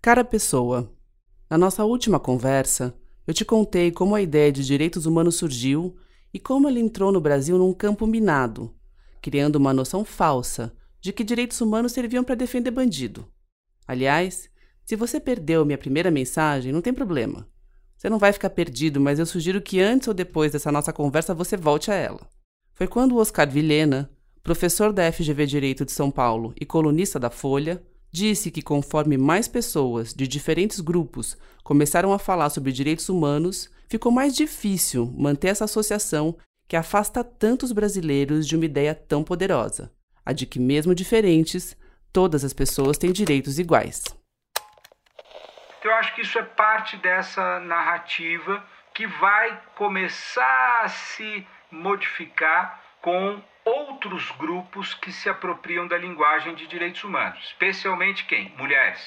Cara pessoa, na nossa última conversa, eu te contei como a ideia de direitos humanos surgiu e como ela entrou no Brasil num campo minado, criando uma noção falsa de que direitos humanos serviam para defender bandido. Aliás, se você perdeu minha primeira mensagem, não tem problema. Você não vai ficar perdido, mas eu sugiro que antes ou depois dessa nossa conversa você volte a ela. Foi quando o Oscar Vilhena, professor da FGV Direito de São Paulo e colunista da Folha, disse que conforme mais pessoas de diferentes grupos começaram a falar sobre direitos humanos, ficou mais difícil manter essa associação que afasta tantos brasileiros de uma ideia tão poderosa, a de que, mesmo diferentes, todas as pessoas têm direitos iguais. Então, eu acho que isso é parte dessa narrativa que vai começar a se modificar com outros grupos que se apropriam da linguagem de direitos humanos, especialmente quem? Mulheres.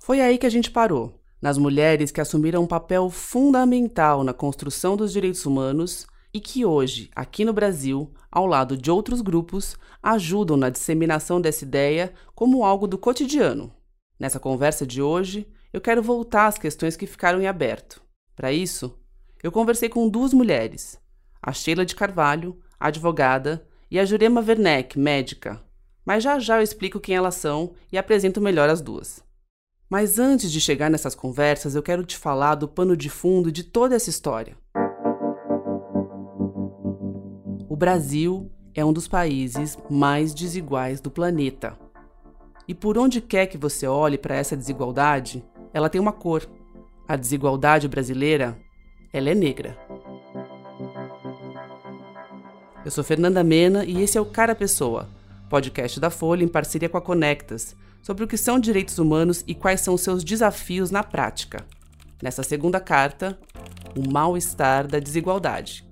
Foi aí que a gente parou, nas mulheres que assumiram um papel fundamental na construção dos direitos humanos e que hoje, aqui no Brasil, ao lado de outros grupos, ajudam na disseminação dessa ideia como algo do cotidiano. Nessa conversa de hoje, eu quero voltar às questões que ficaram em aberto. Para isso, eu conversei com duas mulheres, a Sheila de Carvalho, advogada, e a Jurema Werneck, médica. Mas já já eu explico quem elas são e apresento melhor as duas. Mas antes de chegar nessas conversas, eu quero te falar do pano de fundo de toda essa história. O Brasil é um dos países mais desiguais do planeta. E por onde quer que você olhe para essa desigualdade, ela tem uma cor. A desigualdade brasileira, ela é negra. Eu sou Fernanda Mena e esse é o Cara Pessoa, podcast da Folha em parceria com a Conectas, sobre o que são direitos humanos e quais são seus desafios na prática. Nessa segunda carta, o mal-estar da desigualdade.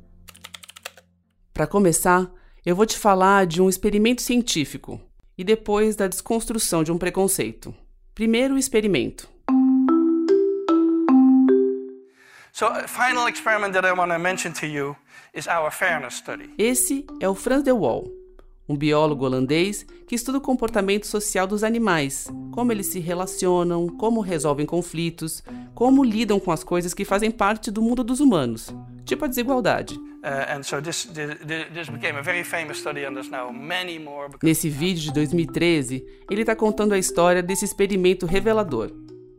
Para começar, eu vou te falar de um experimento científico e depois da desconstrução de um preconceito. Primeiro o experimento. So, final experiment that I want to mention to you is our fairness study. Esse é o Frans de Waal, um biólogo holandês que estuda o comportamento social dos animais, como eles se relacionam, como resolvem conflitos, como lidam com as coisas que fazem parte do mundo dos humanos, tipo a desigualdade. Nesse vídeo de 2013, ele está contando a história desse experimento revelador.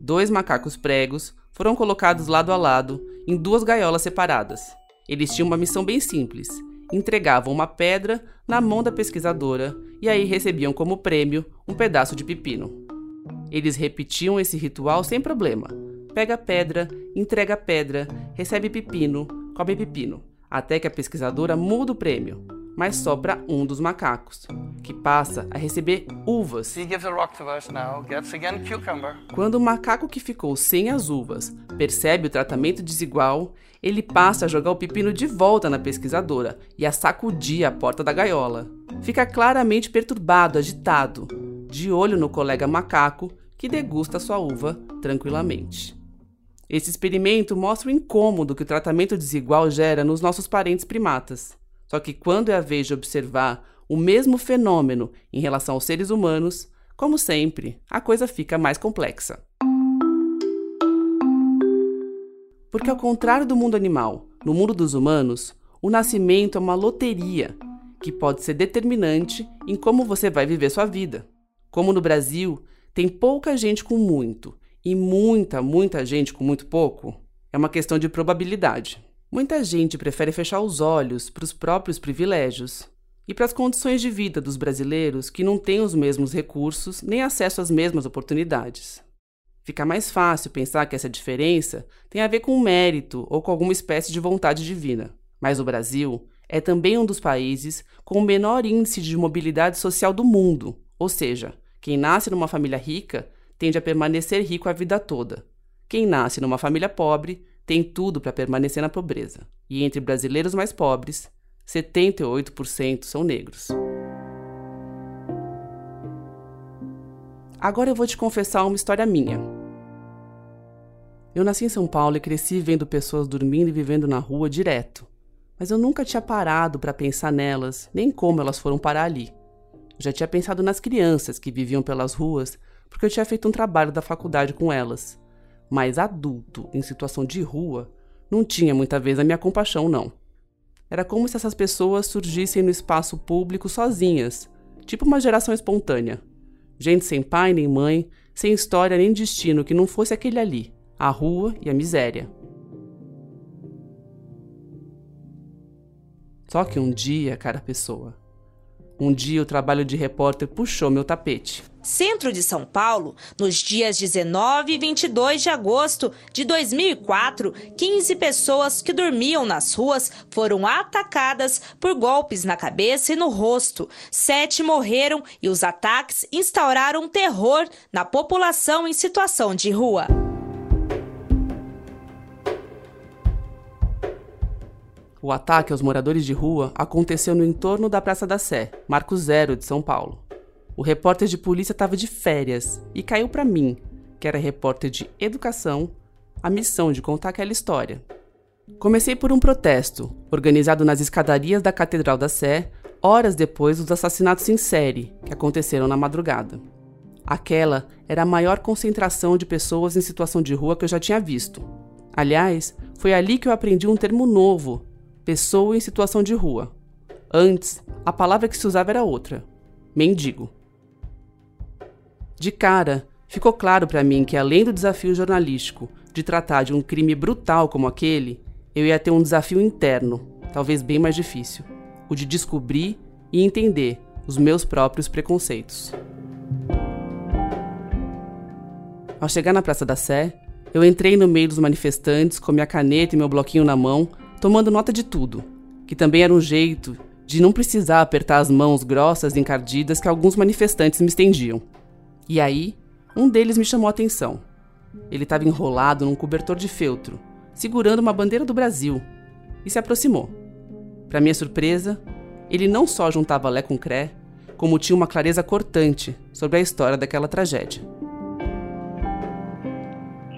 Dois macacos pregos foram colocados lado a lado em duas gaiolas separadas. Eles tinham uma missão bem simples: entregavam uma pedra na mão da pesquisadora e aí recebiam como prêmio um pedaço de pepino. Eles repetiam esse ritual sem problema. Pega pedra, entrega pedra, recebe pepino, come pepino, até que a pesquisadora muda o prêmio mas só para um dos macacos, que passa a receber uvas. Quando o macaco que ficou sem as uvas percebe o tratamento desigual, ele passa a jogar o pepino de volta na pesquisadora e a sacudir a porta da gaiola. Fica claramente perturbado, agitado, de olho no colega macaco que degusta sua uva tranquilamente. Esse experimento mostra o incômodo que o tratamento desigual gera nos nossos parentes primatas. Só que quando é a vez de observar o mesmo fenômeno em relação aos seres humanos, como sempre, a coisa fica mais complexa. Porque, ao contrário do mundo animal, no mundo dos humanos, o nascimento é uma loteria que pode ser determinante em como você vai viver sua vida. Como no Brasil, tem pouca gente com muito e muita, muita gente com muito pouco, é uma questão de probabilidade. Muita gente prefere fechar os olhos para os próprios privilégios e para as condições de vida dos brasileiros que não têm os mesmos recursos nem acesso às mesmas oportunidades. Fica mais fácil pensar que essa diferença tem a ver com mérito ou com alguma espécie de vontade divina. Mas o Brasil é também um dos países com o menor índice de mobilidade social do mundo, ou seja, quem nasce numa família rica tende a permanecer rico a vida toda. Quem nasce numa família pobre tem tudo para permanecer na pobreza. E entre brasileiros mais pobres, 78% são negros. Agora eu vou te confessar uma história minha. Eu nasci em São Paulo e cresci vendo pessoas dormindo e vivendo na rua direto, mas eu nunca tinha parado para pensar nelas, nem como elas foram parar ali. Eu já tinha pensado nas crianças que viviam pelas ruas porque eu tinha feito um trabalho da faculdade com elas. Mas adulto, em situação de rua, não tinha muita vez a minha compaixão, não. Era como se essas pessoas surgissem no espaço público sozinhas, tipo uma geração espontânea. Gente sem pai nem mãe, sem história nem destino que não fosse aquele ali, a rua e a miséria. Só que um dia, cara pessoa, um dia o trabalho de repórter puxou meu tapete. Centro de São Paulo, nos dias 19 e 22 de agosto de 2004, 15 pessoas que dormiam nas ruas foram atacadas por golpes na cabeça e no rosto. Sete morreram e os ataques instauraram terror na população em situação de rua. O ataque aos moradores de rua aconteceu no entorno da Praça da Sé, Marco Zero de São Paulo. O repórter de polícia estava de férias e caiu para mim, que era repórter de educação, a missão de contar aquela história. Comecei por um protesto, organizado nas escadarias da Catedral da Sé, horas depois dos assassinatos em série, que aconteceram na madrugada. Aquela era a maior concentração de pessoas em situação de rua que eu já tinha visto. Aliás, foi ali que eu aprendi um termo novo pessoa em situação de rua. Antes, a palavra que se usava era outra: mendigo. De cara, ficou claro para mim que além do desafio jornalístico de tratar de um crime brutal como aquele, eu ia ter um desafio interno, talvez bem mais difícil: o de descobrir e entender os meus próprios preconceitos. Ao chegar na Praça da Sé, eu entrei no meio dos manifestantes com minha caneta e meu bloquinho na mão tomando nota de tudo, que também era um jeito de não precisar apertar as mãos grossas e encardidas que alguns manifestantes me estendiam. E aí, um deles me chamou a atenção. Ele estava enrolado num cobertor de feltro, segurando uma bandeira do Brasil, e se aproximou. Para minha surpresa, ele não só juntava Lé com Cré, como tinha uma clareza cortante sobre a história daquela tragédia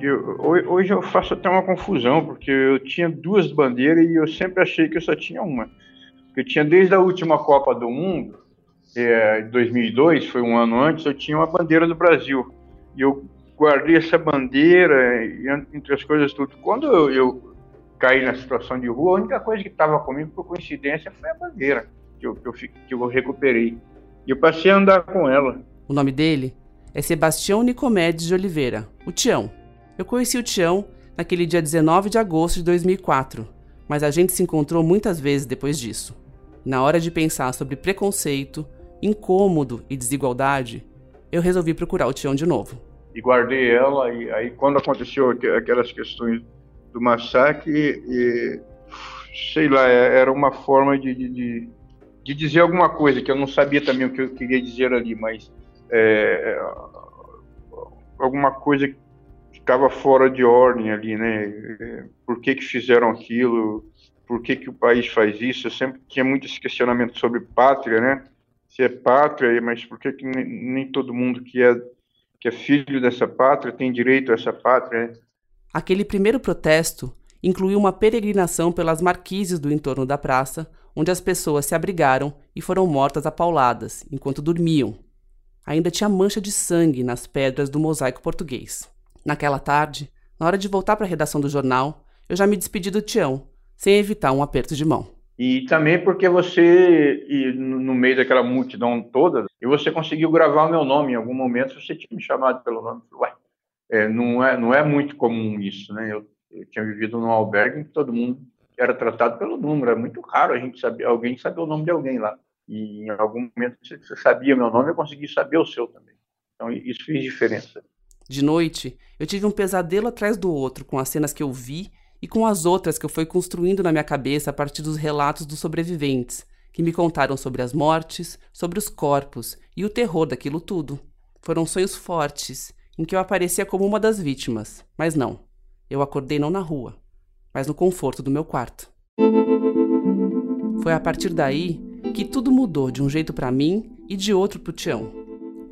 eu, hoje eu faço até uma confusão, porque eu tinha duas bandeiras e eu sempre achei que eu só tinha uma. Eu tinha desde a última Copa do Mundo, é, 2002, foi um ano antes, eu tinha uma bandeira do Brasil. E eu guardei essa bandeira, entre as coisas tudo. Quando eu, eu caí na situação de rua, a única coisa que estava comigo, por coincidência, foi a bandeira que eu, que eu, que eu recuperei. E eu passei a andar com ela. O nome dele é Sebastião Nicomedes de Oliveira, o Tião. Eu conheci o Tião naquele dia 19 de agosto de 2004, mas a gente se encontrou muitas vezes depois disso. Na hora de pensar sobre preconceito, incômodo e desigualdade, eu resolvi procurar o Tião de novo. E guardei ela, e aí quando aconteceu aquelas questões do massacre, e, sei lá, é, era uma forma de, de, de, dizer alguma coisa, que eu não sabia também o que eu queria dizer ali, mas é, alguma coisa estava fora de ordem ali, né? Por que que fizeram aquilo? Por que que o país faz isso? Eu sempre tinha muito esse questionamento sobre pátria, né? Se é pátria, mas por que que nem, todo mundo que é que é filho dessa pátria tem direito a essa pátria? Né? Aquele primeiro protesto incluiu uma peregrinação pelas marquises do entorno da praça, onde as pessoas se abrigaram e foram mortas a pauladas enquanto dormiam. Ainda tinha mancha de sangue nas pedras do mosaico português. Naquela tarde, na hora de voltar para a redação do jornal, eu já me despedi do Tião, sem evitar um aperto de mão. E também porque você, no meio daquela multidão toda, e você conseguiu gravar o meu nome. Em algum momento você tinha me chamado pelo nome. Ué, é, não, é, não é muito comum isso, né? Eu, eu tinha vivido num albergue em que todo mundo era tratado pelo número. É muito raro a gente saber, alguém saber o nome de alguém lá. E em algum momento você, sabia meu nome, eu consegui saber o seu também. Então isso fez diferença. De noite, eu tive um pesadelo atrás do outro com as cenas que eu vi e com as outras que eu fui construindo na minha cabeça a partir dos relatos dos sobreviventes, que me contaram sobre as mortes, sobre os corpos e o terror daquilo tudo. Foram sonhos fortes, em que eu aparecia como uma das vítimas, mas não. Eu acordei não na rua, mas no conforto do meu quarto. Foi a partir daí que tudo mudou de um jeito para mim e de outro pro Tião.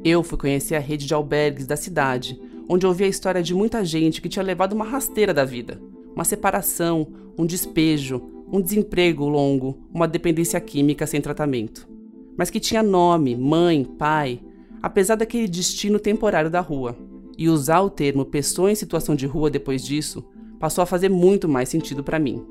Eu fui conhecer a rede de albergues da cidade, onde ouvi a história de muita gente que tinha levado uma rasteira da vida, uma separação, um despejo, um desemprego longo, uma dependência química sem tratamento. Mas que tinha nome, mãe, pai, apesar daquele destino temporário da rua. E usar o termo pessoa em situação de rua depois disso passou a fazer muito mais sentido para mim.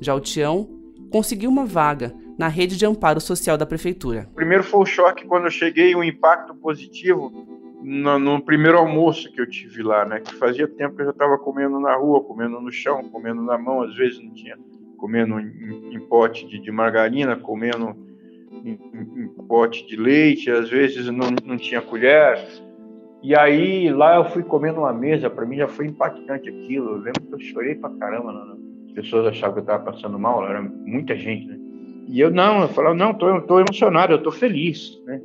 Já o Tião conseguiu uma vaga na rede de amparo social da prefeitura. Primeiro foi o choque quando eu cheguei, o um impacto positivo no, no, primeiro almoço que eu tive lá, né? Que fazia tempo que eu já estava comendo na rua, comendo no chão, comendo na mão, às vezes não tinha, comendo em, em pote de, de, margarina, comendo em, em, pote de leite, às vezes não, não tinha colher. E aí lá eu fui comendo uma mesa, para mim já foi impactante aquilo. Eu lembro que eu chorei pra caramba, né? as pessoas achavam que eu estava passando mal, era muita gente, né? E eu não, eu falava, não, tô, tô emocionado, eu tô feliz, né?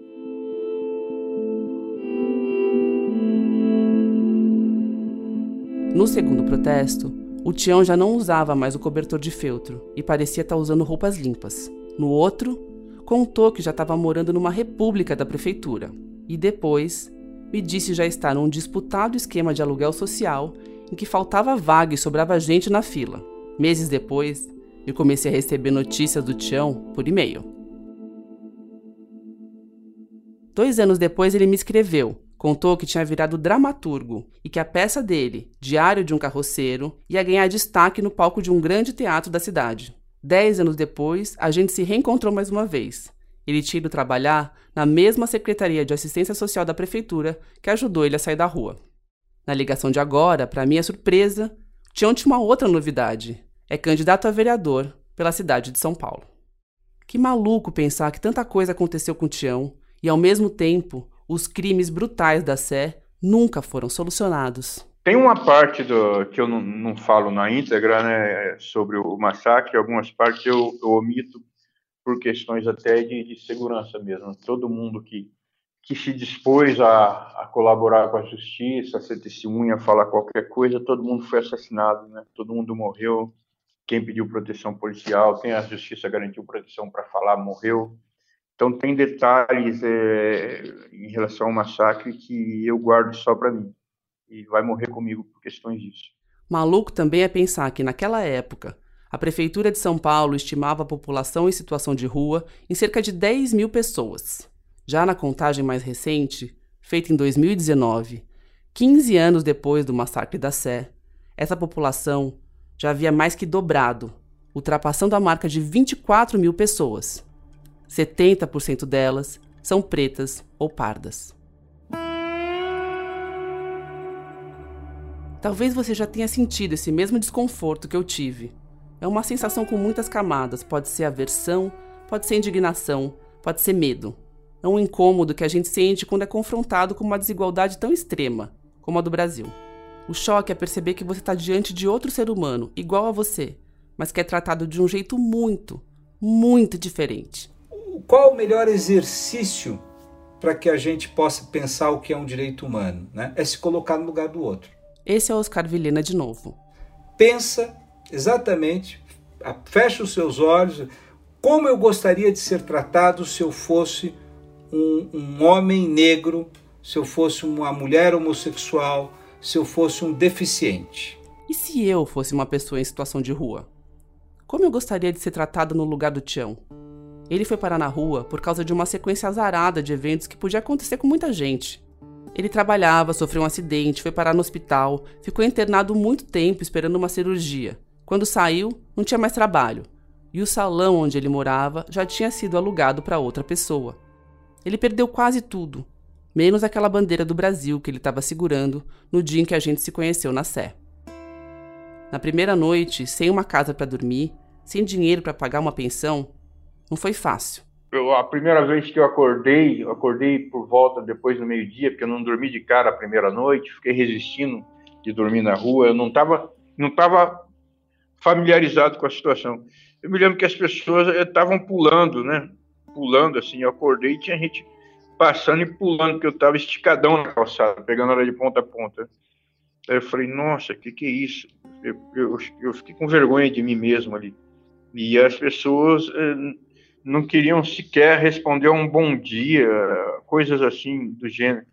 No segundo protesto, o Tião já não usava mais o cobertor de feltro e parecia estar tá usando roupas limpas. No outro, contou que já estava morando numa república da prefeitura e depois me disse já estar num disputado esquema de aluguel social em que faltava vaga e sobrava gente na fila. Meses depois, eu comecei a receber notícias do Tião por e-mail. Dois anos depois, ele me escreveu Contou que tinha virado dramaturgo e que a peça dele, Diário de um Carroceiro, ia ganhar destaque no palco de um grande teatro da cidade. Dez anos depois, a gente se reencontrou mais uma vez. Ele tinha ido trabalhar na mesma Secretaria de Assistência Social da Prefeitura que ajudou ele a sair da rua. Na ligação de agora, para minha surpresa, tinha uma outra novidade. É candidato a vereador pela cidade de São Paulo. Que maluco pensar que tanta coisa aconteceu com Tião e, ao mesmo tempo, os crimes brutais da Sé nunca foram solucionados. Tem uma parte do, que eu não, não falo na íntegra, né, sobre o massacre, algumas partes eu, eu omito por questões até de, de, segurança mesmo. Todo mundo que, que se dispôs a, a, colaborar com a justiça, a ser testemunha, a falar qualquer coisa, todo mundo foi assassinado, né? todo mundo morreu. Quem pediu proteção policial, quem a justiça garantiu proteção para falar, morreu. Então, tem detalhes é, em relação ao massacre que eu guardo só para mim. E vai morrer comigo por questões disso. Maluco também é pensar que, naquela época, a Prefeitura de São Paulo estimava a população em situação de rua em cerca de 10 mil pessoas. Já na contagem mais recente, feita em 2019, 15 anos depois do massacre da Sé, essa população já havia mais que dobrado, ultrapassando a marca de 24 mil pessoas. 70% delas são pretas ou pardas. Talvez você já tenha sentido esse mesmo desconforto que eu tive. É uma sensação com muitas camadas, pode ser aversão, pode ser indignação, pode ser medo. É um incômodo que a gente sente quando é confrontado com uma desigualdade tão extrema como a do Brasil. O choque é perceber que você está diante de outro ser humano, igual a você, mas que é tratado de um jeito muito, muito diferente qual o melhor exercício para que a gente possa pensar o que é um direito humano? Né? É se colocar no lugar do outro. Esse é Oscar Vilhena de novo. Pensa exatamente, fecha os seus olhos, como eu gostaria de ser tratado se eu fosse um, um homem negro, se eu fosse uma mulher homossexual, se eu fosse um deficiente. E se eu fosse uma pessoa em situação de rua? Como eu gostaria de ser tratado no lugar do Tião? Ele foi parar na rua por causa de uma sequência azarada de eventos que podia acontecer com muita gente. Ele trabalhava, sofreu um acidente, foi parar no hospital, ficou internado muito tempo esperando uma cirurgia. Quando saiu, não tinha mais trabalho. E o salão onde ele morava já tinha sido alugado para outra pessoa. Ele perdeu quase tudo, menos aquela bandeira do Brasil que ele estava segurando no dia em que a gente se conheceu na Sé. Na primeira noite, sem uma casa para dormir, sem dinheiro para pagar uma pensão, não foi fácil. Eu, a primeira vez que eu acordei, eu acordei por volta depois do meio-dia, porque eu não dormi de cara a primeira noite, fiquei resistindo de dormir na rua, eu não estava não tava familiarizado com a situação. Eu me lembro que as pessoas estavam pulando, né? Pulando assim, eu acordei e tinha gente passando e pulando, porque eu estava esticadão na calçada, pegando ela de ponta a ponta. Aí eu falei, nossa, o que, que é isso? Eu, eu, eu, fiquei com vergonha de mim mesmo ali. E as pessoas eh, não queriam sequer responder um bom dia, coisas assim do gênero.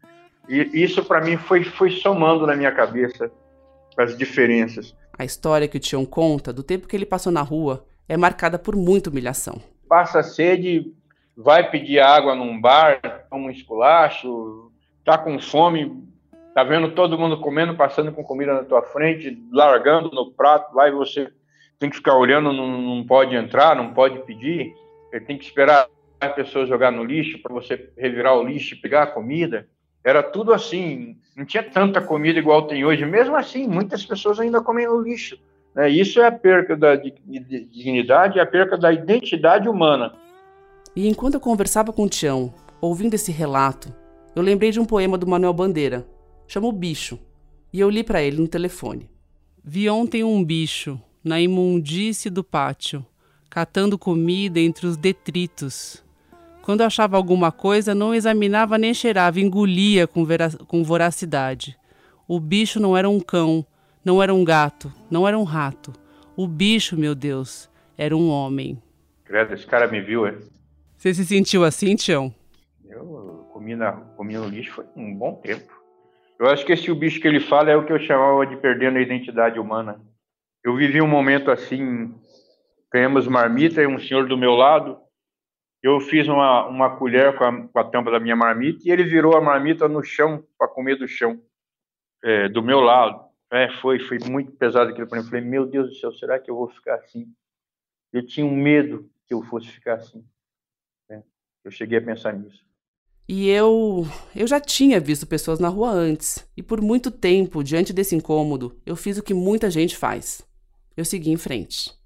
E isso para mim foi, foi somando na minha cabeça as diferenças. A história que o Tião conta do tempo que ele passou na rua é marcada por muita humilhação. Passa sede, vai pedir água num bar, toma um esculacho, tá com fome, tá vendo todo mundo comendo, passando com comida na tua frente, largando no prato, lá e você tem que ficar olhando, não, não pode entrar, não pode pedir, ele tem que esperar a pessoa jogar no lixo para você revirar o lixo e pegar a comida. Era tudo assim, não tinha tanta comida igual tem hoje. Mesmo assim, muitas pessoas ainda comem no lixo. Né? Isso é a perca da dignidade, é a perca da identidade humana. E enquanto eu conversava com o Tião, ouvindo esse relato, eu lembrei de um poema do Manuel Bandeira, chamou Bicho, e eu li para ele no telefone. Vi ontem um bicho na imundície do pátio, catando comida entre os detritos. Quando achava alguma coisa, não examinava nem cheirava, engolia com, com voracidade. O bicho não era um cão, não era um gato, não era um rato. O bicho, meu Deus, era um homem. Credo, esse cara me viu, é? Você se sentiu assim, Tião? Eu comi, na, comi no lixo foi um bom tempo. Eu acho que esse o bicho que ele fala é o que eu chamava de perdendo a identidade humana. Eu vivi um momento assim, ganhamos marmita e um senhor do meu lado, eu fiz uma, uma colher com a, com a, tampa da minha marmita e ele virou a marmita no chão para comer do chão, é, do meu lado. É, foi, foi muito pesado aquilo para mim. Eu falei, meu Deus do céu, será que eu vou ficar assim? Eu tinha um medo que eu fosse ficar assim. É, eu cheguei a pensar nisso. E eu, eu já tinha visto pessoas na rua antes, e por muito tempo, diante desse incômodo, eu fiz o que muita gente faz. Eu segui em frente.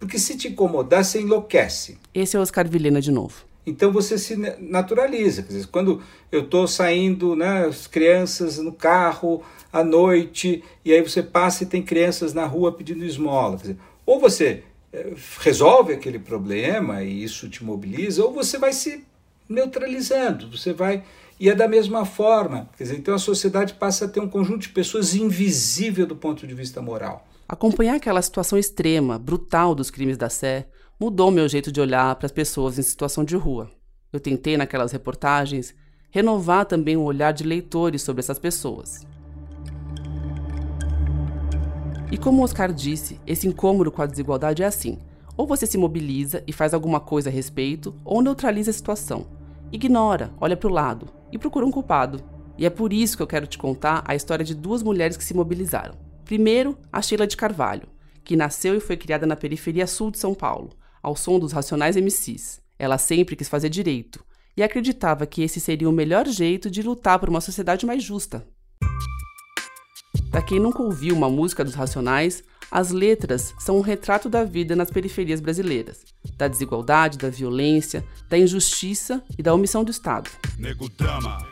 Porque se te incomodar, você enlouquece. Esse é o Oscar Vilhena de novo. Então você se naturaliza. Dizer, quando eu estou saindo, né, as crianças no carro à noite, e aí você passa e tem crianças na rua pedindo esmola. Dizer, ou você é, resolve aquele problema e isso te mobiliza, ou você vai se neutralizando, você vai. E é da mesma forma. Quer dizer, então a sociedade passa a ter um conjunto de pessoas invisível do ponto de vista moral. Acompanhar aquela situação extrema, brutal dos crimes da Sé mudou meu jeito de olhar para as pessoas em situação de rua. Eu tentei, naquelas reportagens, renovar também o olhar de leitores sobre essas pessoas. E como Oscar disse, esse incômodo com a desigualdade é assim: ou você se mobiliza e faz alguma coisa a respeito, ou neutraliza a situação. Ignora, olha para o lado e procura um culpado. E é por isso que eu quero te contar a história de duas mulheres que se mobilizaram. Primeiro, a Sheila de Carvalho, que nasceu e foi criada na periferia sul de São Paulo, ao som dos Racionais MCs. Ela sempre quis fazer direito e acreditava que esse seria o melhor jeito de lutar por uma sociedade mais justa. Para quem nunca ouviu uma música dos Racionais, as letras são um retrato da vida nas periferias brasileiras, da desigualdade, da violência, da injustiça e da omissão do Estado. Nego drama,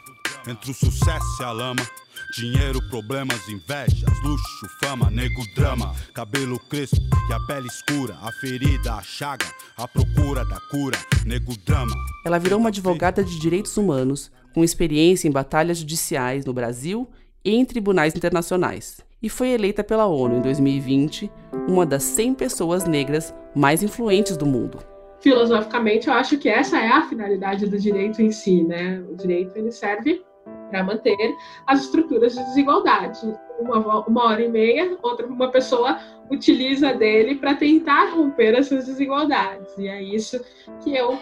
entre o sucesso e a lama. Dinheiro, problemas, invejas, luxo, fama, nego, drama, cabelo crespo e a pele escura, a ferida, a chaga, a procura da cura, nego, drama. Ela virou uma advogada de direitos humanos, com experiência em batalhas judiciais no Brasil e em tribunais internacionais. E foi eleita pela ONU em 2020 uma das 100 pessoas negras mais influentes do mundo filosoficamente, eu acho que essa é a finalidade do direito em si, né? O direito ele serve para manter as estruturas de desigualdade. Uma, uma hora e meia, outra uma pessoa utiliza dele para tentar romper essas desigualdades. E é isso que eu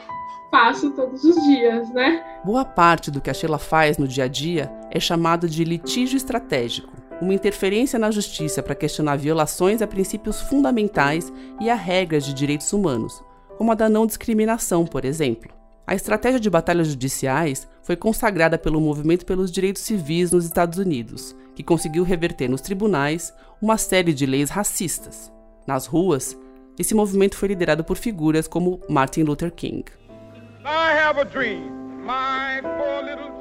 faço todos os dias, né? Boa parte do que a Sheila faz no dia a dia é chamado de litígio estratégico, uma interferência na justiça para questionar violações a princípios fundamentais e a regras de direitos humanos, como a da não discriminação, por exemplo. A estratégia de batalhas judiciais foi consagrada pelo Movimento pelos Direitos Civis nos Estados Unidos, que conseguiu reverter nos tribunais uma série de leis racistas. Nas ruas, esse movimento foi liderado por figuras como Martin Luther King. I have a dream. My four little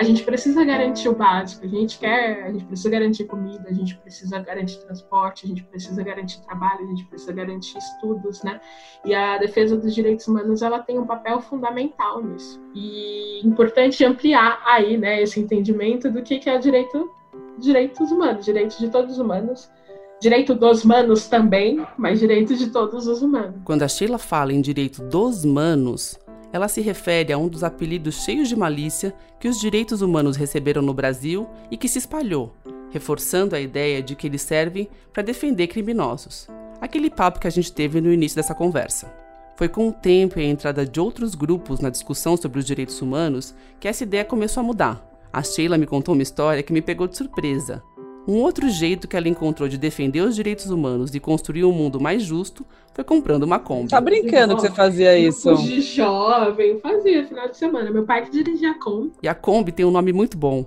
a gente precisa garantir o básico, a gente quer, a gente precisa garantir comida, a gente precisa garantir transporte, a gente precisa garantir trabalho, a gente precisa garantir estudos, né? E a defesa dos direitos humanos, ela tem um papel fundamental nisso. E importante ampliar aí, né, esse entendimento do que que é direito direitos humanos, direitos de todos os humanos, direito dos manos também, mas direito de todos os humanos. Quando a Sheila fala em direito dos manos, ela se refere a um dos apelidos cheios de malícia que os direitos humanos receberam no Brasil e que se espalhou, reforçando a ideia de que eles servem para defender criminosos. Aquele papo que a gente teve no início dessa conversa. Foi com o tempo e a entrada de outros grupos na discussão sobre os direitos humanos que essa ideia começou a mudar. A Sheila me contou uma história que me pegou de surpresa. Um outro jeito que ela encontrou de defender os direitos humanos e construir um mundo mais justo foi comprando uma Kombi. Tá brincando que você fazia isso? De jovem, fazia final de semana. Meu pai que dirigia a Kombi. E a Kombi tem um nome muito bom.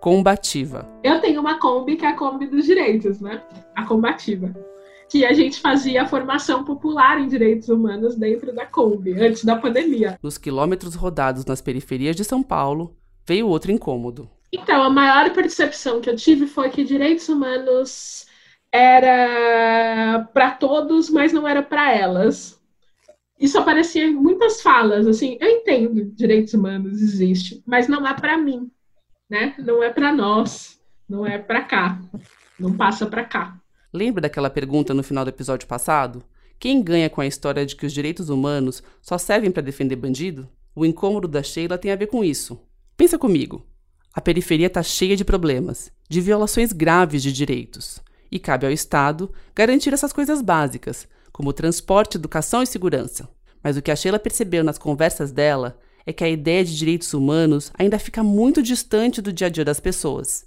Combativa. Eu tenho uma Kombi que é a Kombi dos direitos, né? A combativa. Que a gente fazia a formação popular em direitos humanos dentro da Kombi, antes da pandemia. Nos quilômetros rodados nas periferias de São Paulo, veio outro incômodo. Então, a maior percepção que eu tive foi que direitos humanos era para todos, mas não era para elas. Isso aparecia em muitas falas, assim, eu entendo, direitos humanos existe, mas não é para mim, né? Não é para nós, não é para cá, não passa para cá. Lembra daquela pergunta no final do episódio passado? Quem ganha com a história de que os direitos humanos só servem para defender bandido? O incômodo da Sheila tem a ver com isso. Pensa comigo. A periferia está cheia de problemas, de violações graves de direitos, e cabe ao Estado garantir essas coisas básicas, como transporte, educação e segurança. Mas o que a Sheila percebeu nas conversas dela é que a ideia de direitos humanos ainda fica muito distante do dia a dia das pessoas.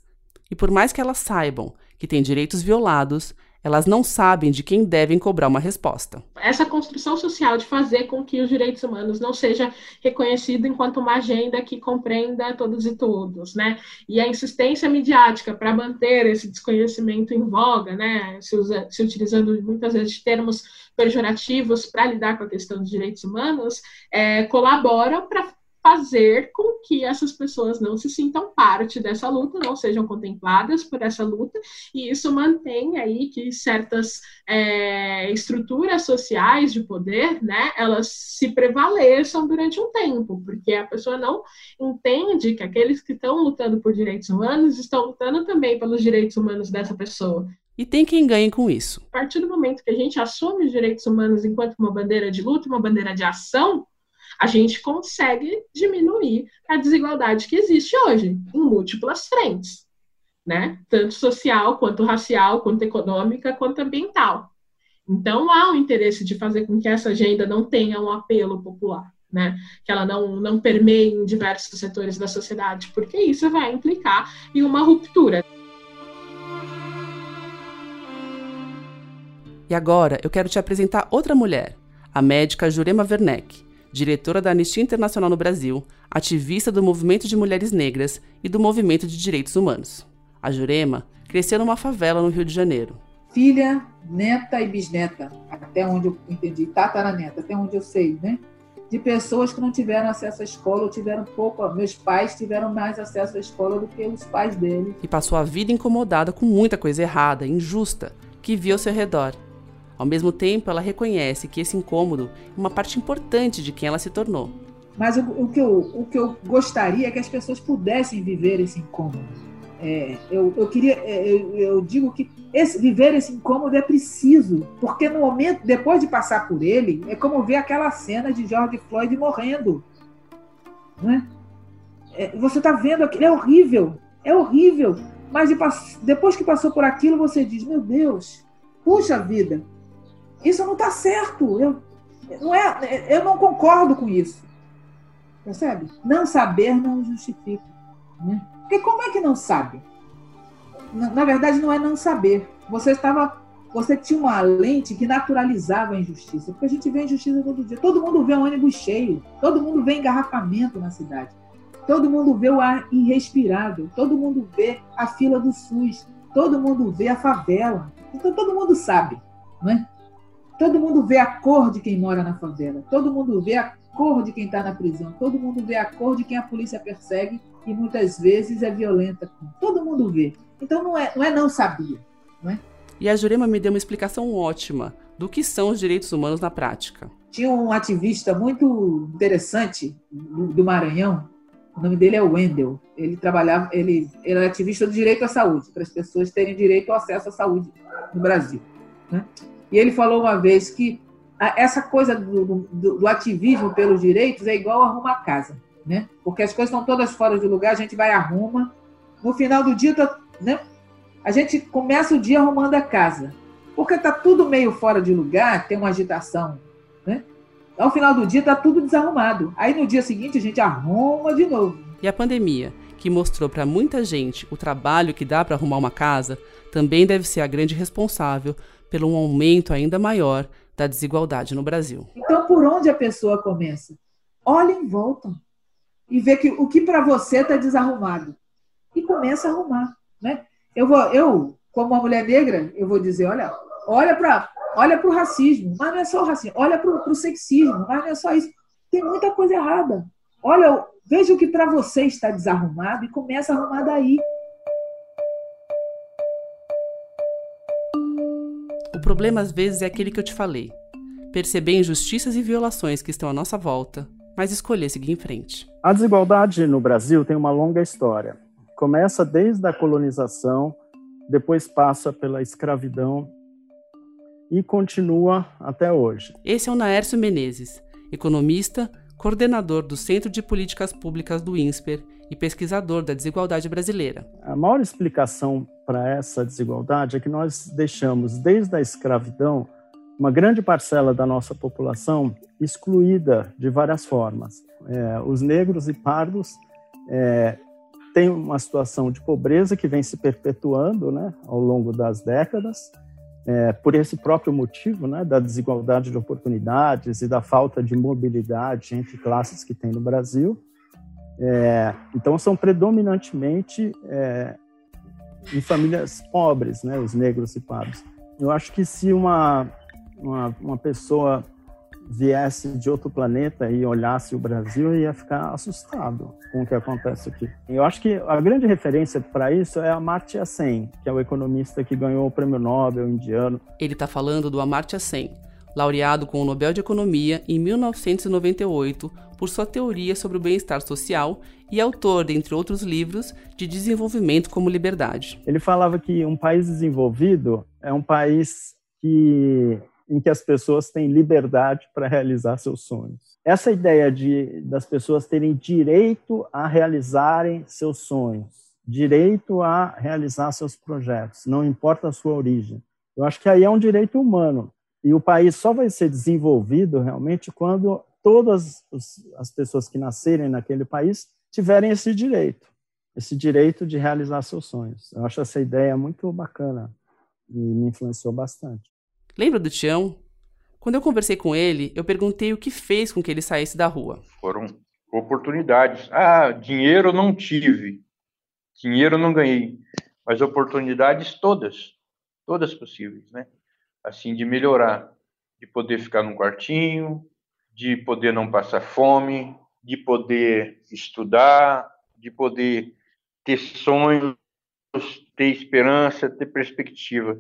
E por mais que elas saibam que têm direitos violados, elas não sabem de quem devem cobrar uma resposta. Essa construção social de fazer com que os direitos humanos não seja reconhecido enquanto uma agenda que compreenda todos e todos, né? E a insistência midiática para manter esse desconhecimento em voga, né? Se, usa, se utilizando muitas vezes termos pejorativos para lidar com a questão dos direitos humanos, é, colabora para fazer com que essas pessoas não se sintam parte dessa luta, não sejam contempladas por essa luta, e isso mantém aí que certas é, estruturas sociais de poder, né, elas se prevaleçam durante um tempo, porque a pessoa não entende que aqueles que estão lutando por direitos humanos estão lutando também pelos direitos humanos dessa pessoa. E tem quem ganhe com isso. A partir do momento que a gente assume os direitos humanos enquanto uma bandeira de luta, uma bandeira de ação, a gente consegue diminuir a desigualdade que existe hoje em múltiplas frentes, né? Tanto social, quanto racial, quanto econômica, quanto ambiental. Então há um interesse de fazer com que essa agenda não tenha um apelo popular, né? Que ela não, não permeie em diversos setores da sociedade, porque isso vai implicar em uma ruptura. E agora eu quero te apresentar outra mulher, a médica Jurema Werneck, diretora da Anistia Internacional no Brasil, ativista do movimento de mulheres negras e do movimento de direitos humanos. A Jurema cresceu numa favela no Rio de Janeiro. Filha, neta e bisneta, até onde eu entendi, tataraneta, até onde eu sei, né? De pessoas que não tiveram acesso à escola ou tiveram pouco. Meus pais tiveram mais acesso à escola do que os pais dele. E passou a vida incomodada com muita coisa errada, injusta, que via ao seu redor ao mesmo tempo, ela reconhece que esse incômodo é uma parte importante de quem ela se tornou. Mas o, o, que, eu, o que eu gostaria é que as pessoas pudessem viver esse incômodo. É, eu, eu queria, é, eu, eu digo que esse, viver esse incômodo é preciso, porque no momento, depois de passar por ele, é como ver aquela cena de George Floyd morrendo. Né? É, você está vendo aquilo, é horrível, é horrível. Mas de, depois que passou por aquilo, você diz: Meu Deus, puxa vida, isso não está certo. Eu, não é, eu não concordo com isso. Percebe? Não saber não justifica. Né? Porque como é que não sabe? Na, na verdade, não é não saber. Você estava você tinha uma lente que naturalizava a injustiça, porque a gente vê injustiça todo dia. Todo mundo vê um ônibus cheio, todo mundo vê engarrafamento na cidade, todo mundo vê o ar irrespirável, todo mundo vê a fila do SUS, todo mundo vê a favela. Então todo mundo sabe, não é? Todo mundo vê a cor de quem mora na favela, todo mundo vê a cor de quem está na prisão, todo mundo vê a cor de quem a polícia persegue e muitas vezes é violenta. Todo mundo vê. Então não é não, é não sabia. Não é? E a Jurema me deu uma explicação ótima do que são os direitos humanos na prática. Tinha um ativista muito interessante do Maranhão, o nome dele é Wendel. Ele trabalhava, ele, ele era ativista do direito à saúde, para as pessoas terem direito ao acesso à saúde no Brasil. Né? E ele falou uma vez que essa coisa do, do, do ativismo pelos direitos é igual arrumar casa, né? Porque as coisas estão todas fora de lugar, a gente vai arruma. No final do dia, tá, né? A gente começa o dia arrumando a casa, porque tá tudo meio fora de lugar, tem uma agitação, né? Ao final do dia tá tudo desarrumado. Aí no dia seguinte a gente arruma de novo. E a pandemia, que mostrou para muita gente o trabalho que dá para arrumar uma casa, também deve ser a grande responsável pelo um aumento ainda maior da desigualdade no Brasil. Então, por onde a pessoa começa? Olha em volta e vê que o que para você está desarrumado e começa a arrumar, né? Eu vou, eu como uma mulher negra, eu vou dizer, olha, olha para olha para o racismo, mas não é só o racismo, olha para o sexismo, mas não é só isso. Tem muita coisa errada. Olha, veja o que para você está desarrumado e começa a arrumar daí. Problema às vezes é aquele que eu te falei. Perceber injustiças e violações que estão à nossa volta, mas escolher seguir em frente. A desigualdade no Brasil tem uma longa história. Começa desde a colonização, depois passa pela escravidão e continua até hoje. Esse é o Naércio Menezes, economista, coordenador do Centro de Políticas Públicas do INSPER e pesquisador da desigualdade brasileira. A maior explicação para essa desigualdade é que nós deixamos, desde a escravidão, uma grande parcela da nossa população excluída de várias formas. É, os negros e pardos é, têm uma situação de pobreza que vem se perpetuando né, ao longo das décadas, é, por esse próprio motivo, né, da desigualdade de oportunidades e da falta de mobilidade entre classes que tem no Brasil. É, então, são predominantemente é, em famílias pobres, né, os negros e pardos. Eu acho que se uma, uma, uma pessoa viesse de outro planeta e olhasse o Brasil, ia ficar assustado com o que acontece aqui. Eu acho que a grande referência para isso é Amartya Sen, que é o economista que ganhou o prêmio Nobel indiano. Ele está falando do Amartya Sen, laureado com o Nobel de Economia em 1998 por sua teoria sobre o bem-estar social e autor, dentre outros livros, de desenvolvimento como liberdade. Ele falava que um país desenvolvido é um país que em que as pessoas têm liberdade para realizar seus sonhos. Essa ideia de das pessoas terem direito a realizarem seus sonhos, direito a realizar seus projetos, não importa a sua origem. Eu acho que aí é um direito humano. E o país só vai ser desenvolvido realmente quando todas as pessoas que nascerem naquele país tiverem esse direito, esse direito de realizar seus sonhos. Eu acho essa ideia muito bacana e me influenciou bastante. Lembra do Tião? Quando eu conversei com ele, eu perguntei o que fez com que ele saísse da rua. Foram oportunidades. Ah, dinheiro eu não tive, dinheiro eu não ganhei, mas oportunidades todas, todas possíveis, né? Assim, de melhorar, de poder ficar num quartinho, de poder não passar fome, de poder estudar, de poder ter sonhos, ter esperança, ter perspectiva.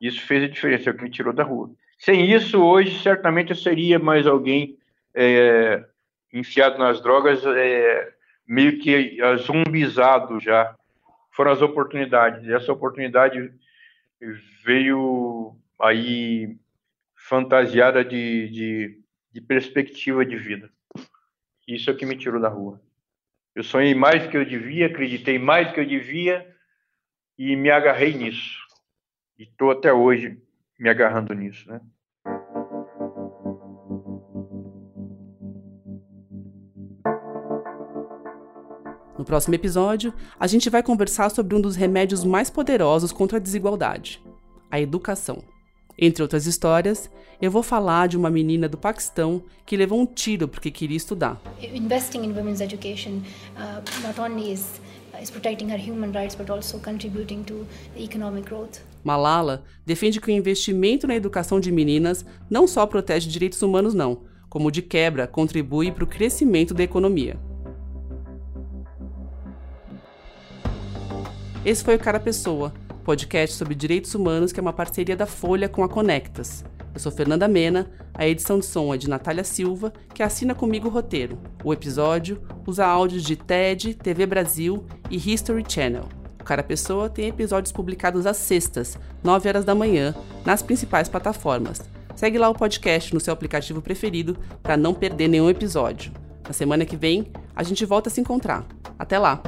Isso fez a diferença, é o que me tirou da rua. Sem isso, hoje, certamente eu seria mais alguém é, enfiado nas drogas, é, meio que zumbizado já. Foram as oportunidades. Essa oportunidade veio aí fantasiada de, de, de perspectiva de vida. Isso é o que me tirou da rua. Eu sonhei mais do que eu devia, acreditei mais do que eu devia e me agarrei nisso. E estou até hoje me agarrando nisso, né? No próximo episódio, a gente vai conversar sobre um dos remédios mais poderosos contra a desigualdade: a educação. Entre outras histórias, eu vou falar de uma menina do Paquistão que levou um tiro porque queria estudar. Investing in women's education uh, not only is is protecting her human rights but also contributing to economic growth. Malala defende que o investimento na educação de meninas não só protege direitos humanos não, como de quebra contribui para o crescimento da economia. Esse foi o Cara Pessoa, podcast sobre direitos humanos que é uma parceria da Folha com a Conectas. Eu sou Fernanda Mena, a edição de som é de Natália Silva, que assina comigo o roteiro. O episódio usa áudios de TED, TV Brasil e History Channel. O Cara Pessoa tem episódios publicados às sextas, 9 horas da manhã, nas principais plataformas. Segue lá o podcast no seu aplicativo preferido para não perder nenhum episódio. Na semana que vem, a gente volta a se encontrar. Até lá!